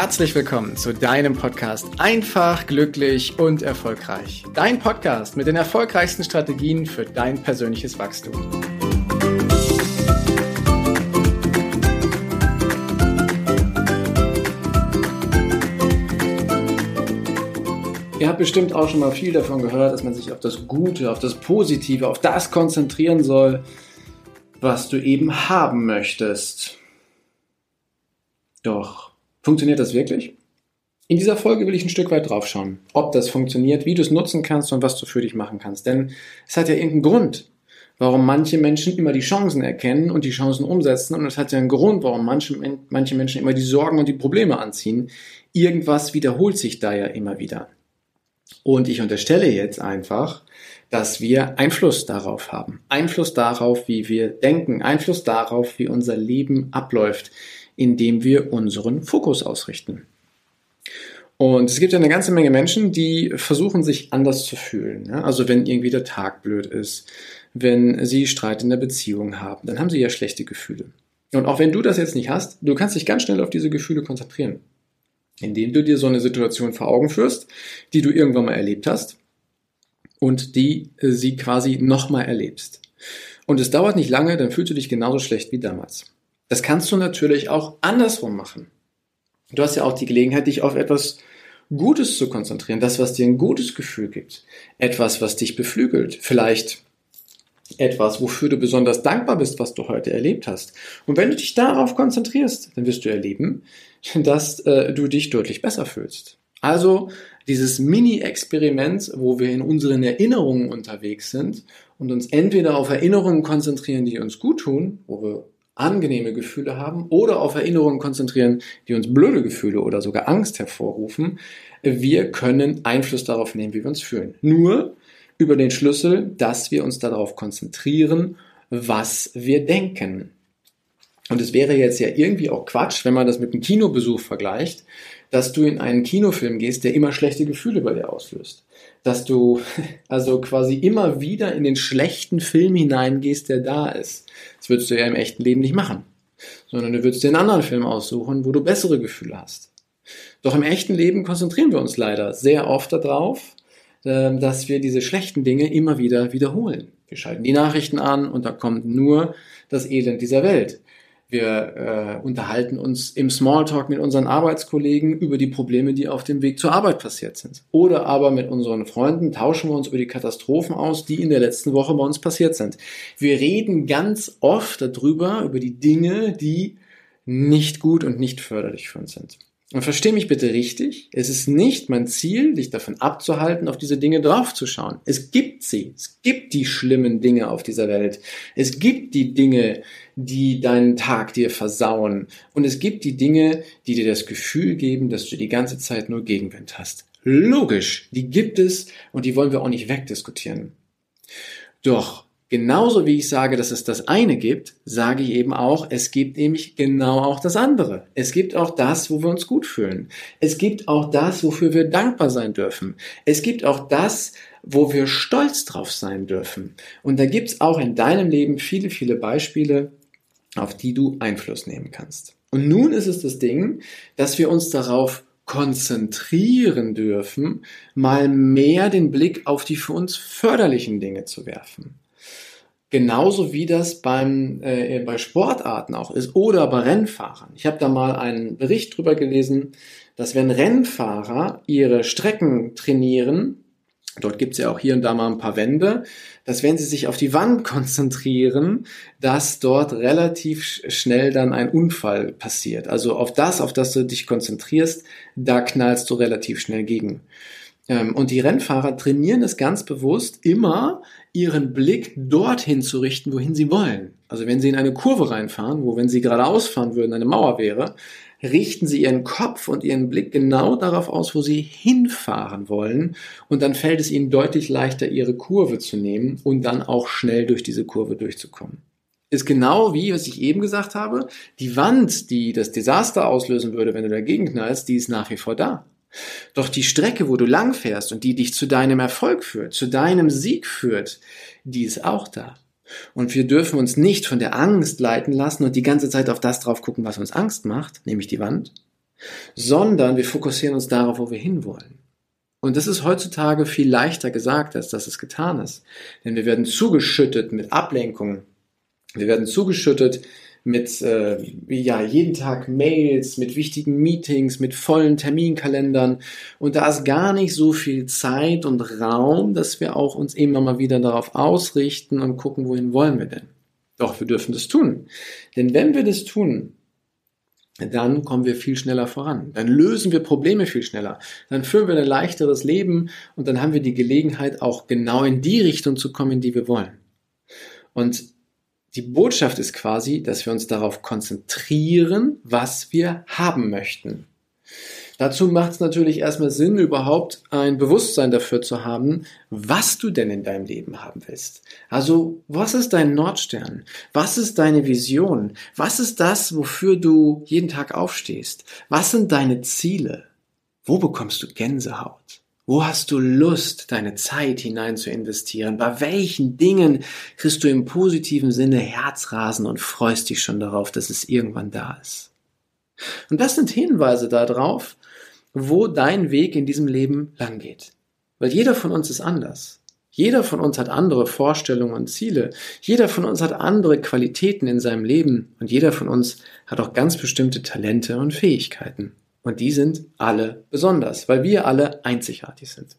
herzlich willkommen zu deinem Podcast Einfach, glücklich und erfolgreich. Dein Podcast mit den erfolgreichsten Strategien für dein persönliches Wachstum. Ihr habt bestimmt auch schon mal viel davon gehört, dass man sich auf das Gute, auf das Positive, auf das konzentrieren soll, was du eben haben möchtest. Doch, funktioniert das wirklich? In dieser Folge will ich ein Stück weit drauf schauen, ob das funktioniert, wie du es nutzen kannst und was du für dich machen kannst. Denn es hat ja irgendeinen Grund, warum manche Menschen immer die Chancen erkennen und die Chancen umsetzen. Und es hat ja einen Grund, warum manche, manche Menschen immer die Sorgen und die Probleme anziehen. Irgendwas wiederholt sich da ja immer wieder. Und ich unterstelle jetzt einfach, dass wir Einfluss darauf haben. Einfluss darauf, wie wir denken. Einfluss darauf, wie unser Leben abläuft indem wir unseren Fokus ausrichten. Und es gibt ja eine ganze Menge Menschen, die versuchen, sich anders zu fühlen. Also wenn irgendwie der Tag blöd ist, wenn sie Streit in der Beziehung haben, dann haben sie ja schlechte Gefühle. Und auch wenn du das jetzt nicht hast, du kannst dich ganz schnell auf diese Gefühle konzentrieren. Indem du dir so eine Situation vor Augen führst, die du irgendwann mal erlebt hast und die äh, sie quasi nochmal erlebst. Und es dauert nicht lange, dann fühlst du dich genauso schlecht wie damals. Das kannst du natürlich auch andersrum machen. Du hast ja auch die Gelegenheit, dich auf etwas Gutes zu konzentrieren, das, was dir ein gutes Gefühl gibt, etwas, was dich beflügelt, vielleicht etwas, wofür du besonders dankbar bist, was du heute erlebt hast. Und wenn du dich darauf konzentrierst, dann wirst du erleben, dass äh, du dich deutlich besser fühlst. Also dieses Mini-Experiment, wo wir in unseren Erinnerungen unterwegs sind und uns entweder auf Erinnerungen konzentrieren, die uns gut tun, wo wir angenehme Gefühle haben oder auf Erinnerungen konzentrieren, die uns blöde Gefühle oder sogar Angst hervorrufen. Wir können Einfluss darauf nehmen, wie wir uns fühlen. Nur über den Schlüssel, dass wir uns darauf konzentrieren, was wir denken. Und es wäre jetzt ja irgendwie auch Quatsch, wenn man das mit einem Kinobesuch vergleicht, dass du in einen Kinofilm gehst, der immer schlechte Gefühle bei dir auslöst. Dass du also quasi immer wieder in den schlechten Film hineingehst, der da ist. Das würdest du ja im echten Leben nicht machen. Sondern du würdest dir einen anderen Film aussuchen, wo du bessere Gefühle hast. Doch im echten Leben konzentrieren wir uns leider sehr oft darauf, ähm, dass wir diese schlechten Dinge immer wieder wiederholen. Wir schalten die Nachrichten an und da kommt nur das Elend dieser Welt. Wir äh, unterhalten uns im Smalltalk mit unseren Arbeitskollegen über die Probleme, die auf dem Weg zur Arbeit passiert sind. Oder aber mit unseren Freunden tauschen wir uns über die Katastrophen aus, die in der letzten Woche bei uns passiert sind. Wir reden ganz oft darüber, über die Dinge, die nicht gut und nicht förderlich für uns sind. Und versteh mich bitte richtig, es ist nicht mein Ziel, dich davon abzuhalten, auf diese Dinge draufzuschauen. Es gibt sie. Es gibt die schlimmen Dinge auf dieser Welt. Es gibt die Dinge, die deinen Tag dir versauen. Und es gibt die Dinge, die dir das Gefühl geben, dass du die ganze Zeit nur Gegenwind hast. Logisch, die gibt es und die wollen wir auch nicht wegdiskutieren. Doch Genauso wie ich sage, dass es das eine gibt, sage ich eben auch, es gibt nämlich genau auch das andere. Es gibt auch das, wo wir uns gut fühlen. Es gibt auch das, wofür wir dankbar sein dürfen. Es gibt auch das, wo wir stolz drauf sein dürfen. Und da gibt's auch in deinem Leben viele, viele Beispiele, auf die du Einfluss nehmen kannst. Und nun ist es das Ding, dass wir uns darauf konzentrieren dürfen, mal mehr den Blick auf die für uns förderlichen Dinge zu werfen. Genauso wie das beim, äh, bei Sportarten auch ist oder bei Rennfahrern. Ich habe da mal einen Bericht drüber gelesen, dass wenn Rennfahrer ihre Strecken trainieren, dort gibt's ja auch hier und da mal ein paar Wände, dass wenn sie sich auf die Wand konzentrieren, dass dort relativ schnell dann ein Unfall passiert. Also auf das, auf das du dich konzentrierst, da knallst du relativ schnell gegen. Ähm, und die Rennfahrer trainieren es ganz bewusst, immer ihren Blick dorthin zu richten, wohin sie wollen. Also wenn sie in eine Kurve reinfahren, wo wenn sie geradeaus fahren würden, eine Mauer wäre, richten sie ihren Kopf und ihren Blick genau darauf aus, wo sie hinfahren wollen. Und dann fällt es ihnen deutlich leichter, ihre Kurve zu nehmen und dann auch schnell durch diese Kurve durchzukommen. Ist genau wie, was ich eben gesagt habe, die Wand, die das Desaster auslösen würde, wenn du dagegen knallst, die ist nach wie vor da. Doch die Strecke, wo du lang fährst und die dich zu deinem Erfolg führt, zu deinem Sieg führt, die ist auch da. Und wir dürfen uns nicht von der Angst leiten lassen und die ganze Zeit auf das drauf gucken, was uns Angst macht, nämlich die Wand, sondern wir fokussieren uns darauf, wo wir hinwollen. Und das ist heutzutage viel leichter gesagt, als dass es getan ist. Denn wir werden zugeschüttet mit Ablenkungen. Wir werden zugeschüttet mit äh, ja jeden Tag Mails, mit wichtigen Meetings, mit vollen Terminkalendern und da ist gar nicht so viel Zeit und Raum, dass wir auch uns immer mal wieder darauf ausrichten und gucken, wohin wollen wir denn. Doch wir dürfen das tun, denn wenn wir das tun, dann kommen wir viel schneller voran. Dann lösen wir Probleme viel schneller. Dann führen wir ein leichteres Leben und dann haben wir die Gelegenheit, auch genau in die Richtung zu kommen, in die wir wollen. Und die Botschaft ist quasi, dass wir uns darauf konzentrieren, was wir haben möchten. Dazu macht es natürlich erstmal Sinn, überhaupt ein Bewusstsein dafür zu haben, was du denn in deinem Leben haben willst. Also, was ist dein Nordstern? Was ist deine Vision? Was ist das, wofür du jeden Tag aufstehst? Was sind deine Ziele? Wo bekommst du Gänsehaut? Wo hast du Lust, deine Zeit hinein zu investieren? Bei welchen Dingen kriegst du im positiven Sinne Herzrasen und freust dich schon darauf, dass es irgendwann da ist? Und das sind Hinweise darauf, wo dein Weg in diesem Leben lang geht. Weil jeder von uns ist anders. Jeder von uns hat andere Vorstellungen und Ziele. Jeder von uns hat andere Qualitäten in seinem Leben. Und jeder von uns hat auch ganz bestimmte Talente und Fähigkeiten. Und die sind alle besonders, weil wir alle einzigartig sind.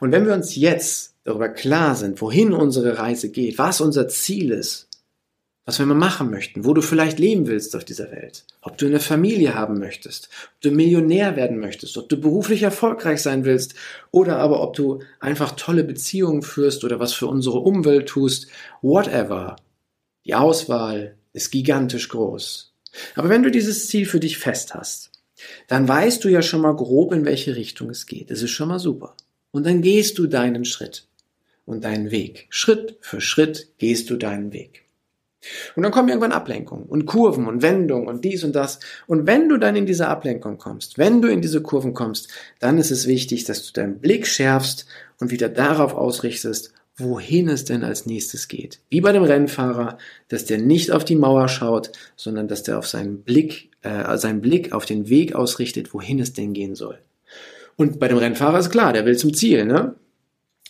Und wenn wir uns jetzt darüber klar sind, wohin unsere Reise geht, was unser Ziel ist, was wir mal machen möchten, wo du vielleicht leben willst auf dieser Welt, ob du eine Familie haben möchtest, ob du Millionär werden möchtest, ob du beruflich erfolgreich sein willst oder aber ob du einfach tolle Beziehungen führst oder was für unsere Umwelt tust, whatever. Die Auswahl ist gigantisch groß. Aber wenn du dieses Ziel für dich fest hast, dann weißt du ja schon mal grob, in welche Richtung es geht. Das ist schon mal super. Und dann gehst du deinen Schritt und deinen Weg. Schritt für Schritt gehst du deinen Weg. Und dann kommen irgendwann Ablenkungen und Kurven und Wendungen und dies und das. Und wenn du dann in diese Ablenkung kommst, wenn du in diese Kurven kommst, dann ist es wichtig, dass du deinen Blick schärfst und wieder darauf ausrichtest, wohin es denn als nächstes geht. Wie bei dem Rennfahrer, dass der nicht auf die Mauer schaut, sondern dass der auf seinen Blick, äh, seinen Blick auf den Weg ausrichtet, wohin es denn gehen soll. Und bei dem Rennfahrer ist klar, der will zum Ziel, ne?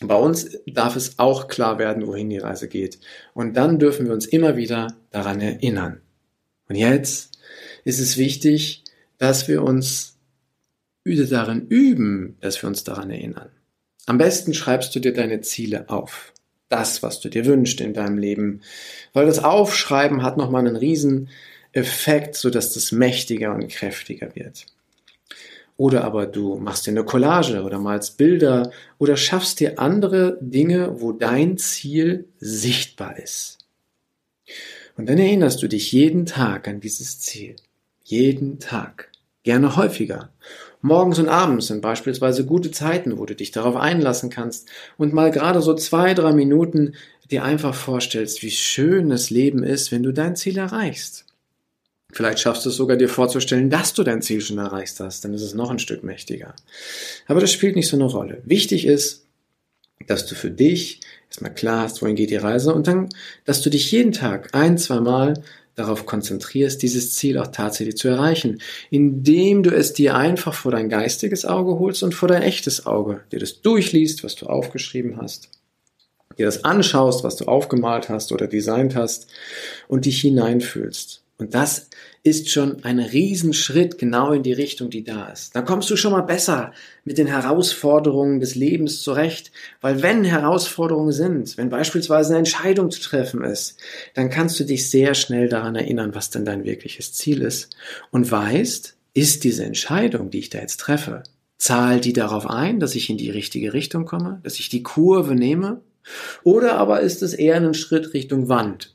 Bei uns darf es auch klar werden, wohin die Reise geht. Und dann dürfen wir uns immer wieder daran erinnern. Und jetzt ist es wichtig, dass wir uns darin üben, dass wir uns daran erinnern. Am besten schreibst du dir deine Ziele auf. Das, was du dir wünschst in deinem Leben. Weil das Aufschreiben hat nochmal einen riesen Effekt, sodass das mächtiger und kräftiger wird. Oder aber du machst dir eine Collage oder malst Bilder oder schaffst dir andere Dinge, wo dein Ziel sichtbar ist. Und dann erinnerst du dich jeden Tag an dieses Ziel. Jeden Tag. Gerne häufiger. Morgens und abends sind beispielsweise gute Zeiten, wo du dich darauf einlassen kannst und mal gerade so zwei, drei Minuten dir einfach vorstellst, wie schön das Leben ist, wenn du dein Ziel erreichst. Vielleicht schaffst du es sogar dir vorzustellen, dass du dein Ziel schon erreicht hast, dann ist es noch ein Stück mächtiger. Aber das spielt nicht so eine Rolle. Wichtig ist, dass du für dich erstmal klar hast, wohin geht die Reise und dann, dass du dich jeden Tag ein, zwei Mal darauf konzentrierst, dieses Ziel auch tatsächlich zu erreichen, indem du es dir einfach vor dein geistiges Auge holst und vor dein echtes Auge, dir das durchliest, was du aufgeschrieben hast, dir das anschaust, was du aufgemalt hast oder designt hast und dich hineinfühlst. Und das ist schon ein Riesenschritt genau in die Richtung, die da ist. Da kommst du schon mal besser mit den Herausforderungen des Lebens zurecht, weil wenn Herausforderungen sind, wenn beispielsweise eine Entscheidung zu treffen ist, dann kannst du dich sehr schnell daran erinnern, was denn dein wirkliches Ziel ist und weißt, ist diese Entscheidung, die ich da jetzt treffe, zahlt die darauf ein, dass ich in die richtige Richtung komme, dass ich die Kurve nehme, oder aber ist es eher ein Schritt Richtung Wand,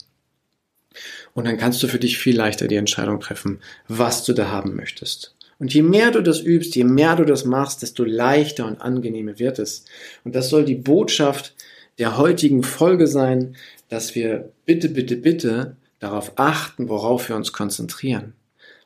und dann kannst du für dich viel leichter die Entscheidung treffen, was du da haben möchtest. Und je mehr du das übst, je mehr du das machst, desto leichter und angenehmer wird es. Und das soll die Botschaft der heutigen Folge sein, dass wir bitte, bitte, bitte darauf achten, worauf wir uns konzentrieren.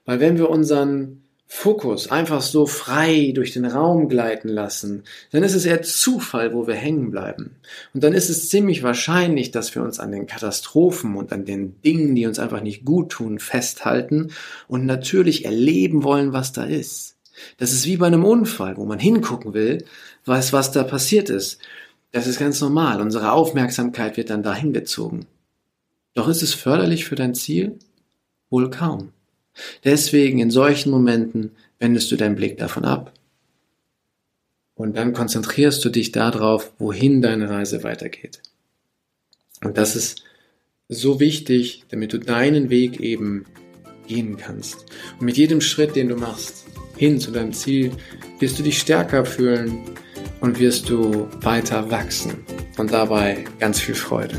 Weil wenn wir unseren Fokus einfach so frei durch den Raum gleiten lassen, dann ist es eher Zufall, wo wir hängen bleiben. Und dann ist es ziemlich wahrscheinlich, dass wir uns an den Katastrophen und an den Dingen, die uns einfach nicht gut tun, festhalten und natürlich erleben wollen, was da ist. Das ist wie bei einem Unfall, wo man hingucken will, weiß, was da passiert ist. Das ist ganz normal. Unsere Aufmerksamkeit wird dann dahin gezogen. Doch ist es förderlich für dein Ziel? Wohl kaum. Deswegen in solchen Momenten wendest du deinen Blick davon ab. Und dann konzentrierst du dich darauf, wohin deine Reise weitergeht. Und das ist so wichtig, damit du deinen Weg eben gehen kannst. Und mit jedem Schritt, den du machst, hin zu deinem Ziel, wirst du dich stärker fühlen und wirst du weiter wachsen. Und dabei ganz viel Freude.